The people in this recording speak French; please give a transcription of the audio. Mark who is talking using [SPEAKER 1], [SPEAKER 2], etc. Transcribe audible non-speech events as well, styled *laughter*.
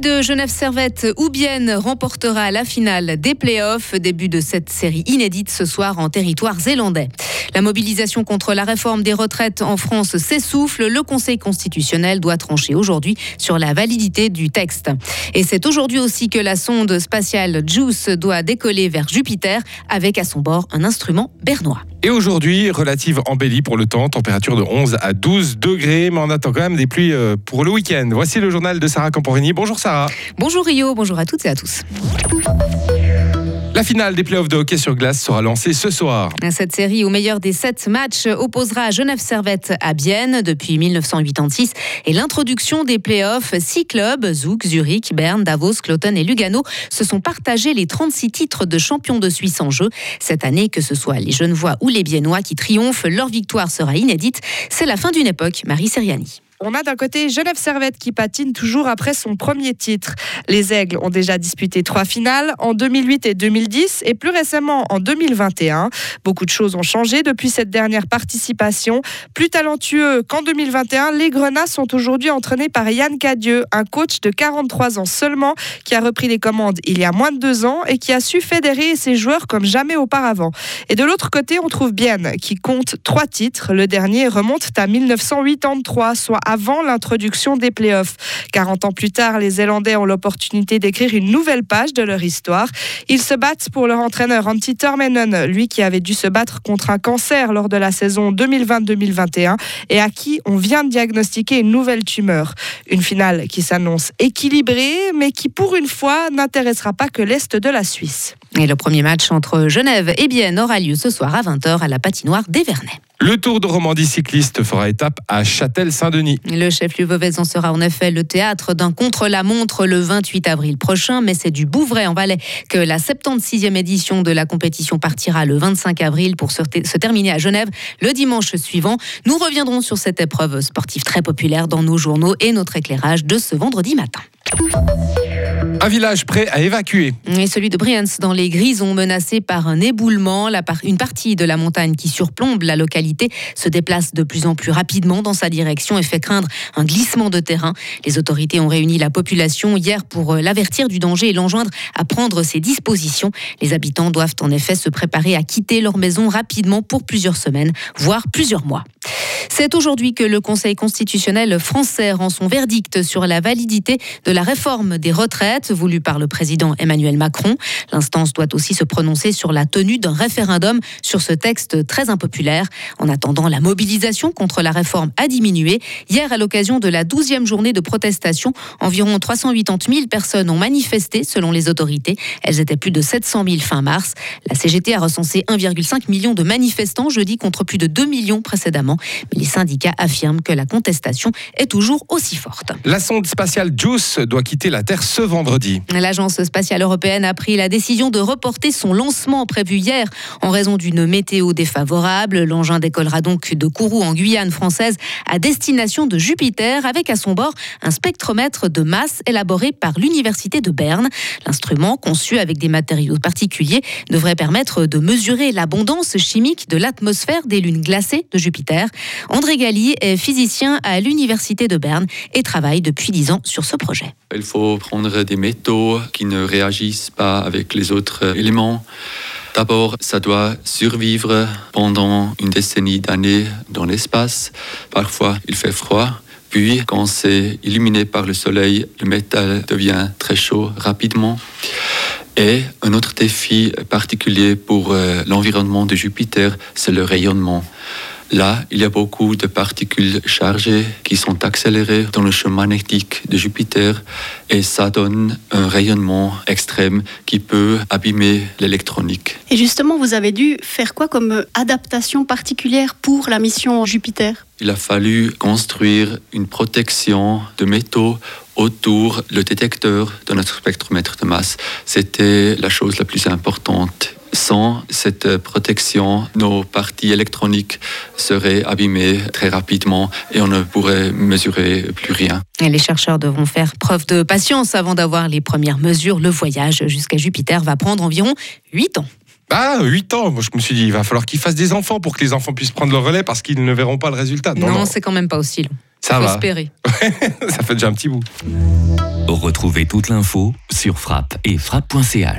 [SPEAKER 1] De Genève Servette ou bien remportera la finale des playoffs Début de cette série inédite ce soir en territoire zélandais. La mobilisation contre la réforme des retraites en France s'essouffle. Le Conseil constitutionnel doit trancher aujourd'hui sur la validité du texte. Et c'est aujourd'hui aussi que la sonde spatiale JUICE doit décoller vers Jupiter avec à son bord un instrument bernois.
[SPEAKER 2] Et aujourd'hui, relative embellie pour le temps, température de 11 à 12 degrés, mais on attend quand même des pluies euh, pour le week-end. Voici le journal de Sarah Camporini. Bonjour Sarah.
[SPEAKER 1] Bonjour Rio, bonjour à toutes et à tous.
[SPEAKER 2] La finale des playoffs de hockey sur glace sera lancée ce soir.
[SPEAKER 1] Cette série, au meilleur des sept matchs, opposera Genève Servette à Bienne depuis 1986 et l'introduction des playoffs. Six clubs, Zouk, Zurich, Berne, Davos, Cloton et Lugano, se sont partagés les 36 titres de champion de Suisse en jeu. Cette année, que ce soit les Genevois ou les Biennois qui triomphent, leur victoire sera inédite. C'est la fin d'une époque, Marie Seriani.
[SPEAKER 3] On a d'un côté Genève Servette qui patine toujours après son premier titre. Les Aigles ont déjà disputé trois finales en 2008 et 2010 et plus récemment en 2021. Beaucoup de choses ont changé depuis cette dernière participation. Plus talentueux qu'en 2021, les Grenats sont aujourd'hui entraînés par Yann Cadieux, un coach de 43 ans seulement qui a repris les commandes il y a moins de deux ans et qui a su fédérer ses joueurs comme jamais auparavant. Et de l'autre côté, on trouve Bienne qui compte trois titres. Le dernier remonte à 1983, soit avant l'introduction des playoffs. 40 ans plus tard, les Zélandais ont l'opportunité d'écrire une nouvelle page de leur histoire. Ils se battent pour leur entraîneur Antti Tormenon, lui qui avait dû se battre contre un cancer lors de la saison 2020-2021 et à qui on vient de diagnostiquer une nouvelle tumeur. Une finale qui s'annonce équilibrée, mais qui pour une fois n'intéressera pas que l'Est de la Suisse.
[SPEAKER 1] Et le premier match entre Genève et Bienne aura lieu ce soir à 20h à la patinoire d'Evernay.
[SPEAKER 2] Le Tour de Romandie cycliste fera étape à Châtel-Saint-Denis.
[SPEAKER 1] Le chef-lieu en sera en effet le théâtre d'un contre-la-montre le 28 avril prochain, mais c'est du Bouvray en Valais que la 76e édition de la compétition partira le 25 avril pour se, se terminer à Genève le dimanche suivant. Nous reviendrons sur cette épreuve sportive très populaire dans nos journaux et notre éclairage de ce vendredi matin.
[SPEAKER 2] Un village prêt à évacuer.
[SPEAKER 1] Et celui de Briens, dans les Grisons, menacé par un éboulement. une partie de la montagne qui surplombe la localité se déplace de plus en plus rapidement dans sa direction et fait craindre un glissement de terrain. Les autorités ont réuni la population hier pour euh, l'avertir du danger et l'enjoindre à prendre ses dispositions. Les habitants doivent en effet se préparer à quitter leur maison rapidement pour plusieurs semaines, voire plusieurs mois. C'est aujourd'hui que le Conseil constitutionnel français rend son verdict sur la validité de la réforme des retraites voulue par le président Emmanuel Macron. L'instance doit aussi se prononcer sur la tenue d'un référendum sur ce texte très impopulaire. En attendant, la mobilisation contre la réforme a diminué. Hier, à l'occasion de la 12e journée de protestation, environ 380 000 personnes ont manifesté selon les autorités. Elles étaient plus de 700 000 fin mars. La CGT a recensé 1,5 million de manifestants jeudi contre plus de 2 millions précédemment. Les syndicats affirment que la contestation est toujours aussi forte.
[SPEAKER 2] La sonde spatiale JUICE doit quitter la Terre ce vendredi.
[SPEAKER 1] L'Agence spatiale européenne a pris la décision de reporter son lancement prévu hier en raison d'une météo défavorable. L'engin décollera donc de Kourou en Guyane française à destination de Jupiter avec à son bord un spectromètre de masse élaboré par l'Université de Berne. L'instrument, conçu avec des matériaux particuliers, devrait permettre de mesurer l'abondance chimique de l'atmosphère des lunes glacées de Jupiter. André Galli est physicien à l'Université de Berne et travaille depuis dix ans sur ce projet.
[SPEAKER 4] Il faut prendre des métaux qui ne réagissent pas avec les autres éléments. D'abord, ça doit survivre pendant une décennie d'années dans l'espace. Parfois, il fait froid. Puis, quand c'est illuminé par le soleil, le métal devient très chaud rapidement. Et un autre défi particulier pour euh, l'environnement de Jupiter, c'est le rayonnement. Là, il y a beaucoup de particules chargées qui sont accélérées dans le champ magnétique de Jupiter et ça donne un rayonnement extrême qui peut abîmer l'électronique.
[SPEAKER 5] Et justement, vous avez dû faire quoi comme adaptation particulière pour la mission Jupiter?
[SPEAKER 4] Il a fallu construire une protection de métaux autour le détecteur de notre spectromètre de masse. C'était la chose la plus importante sans cette protection, nos parties électroniques seraient abîmées très rapidement et on ne pourrait mesurer plus rien.
[SPEAKER 1] Et les chercheurs devront faire preuve de patience avant d'avoir les premières mesures. Le voyage jusqu'à Jupiter va prendre environ 8 ans.
[SPEAKER 2] Ah, 8 ans. Moi, je me suis dit, il va falloir qu'ils fassent des enfants pour que les enfants puissent prendre le relais parce qu'ils ne verront pas le résultat.
[SPEAKER 1] Non, c'est quand même pas aussi long.
[SPEAKER 2] Ça
[SPEAKER 1] Faut
[SPEAKER 2] va.
[SPEAKER 1] espérer. *laughs*
[SPEAKER 2] Ça fait déjà un petit bout.
[SPEAKER 6] Retrouvez toute l'info sur frappe et frappe.ch.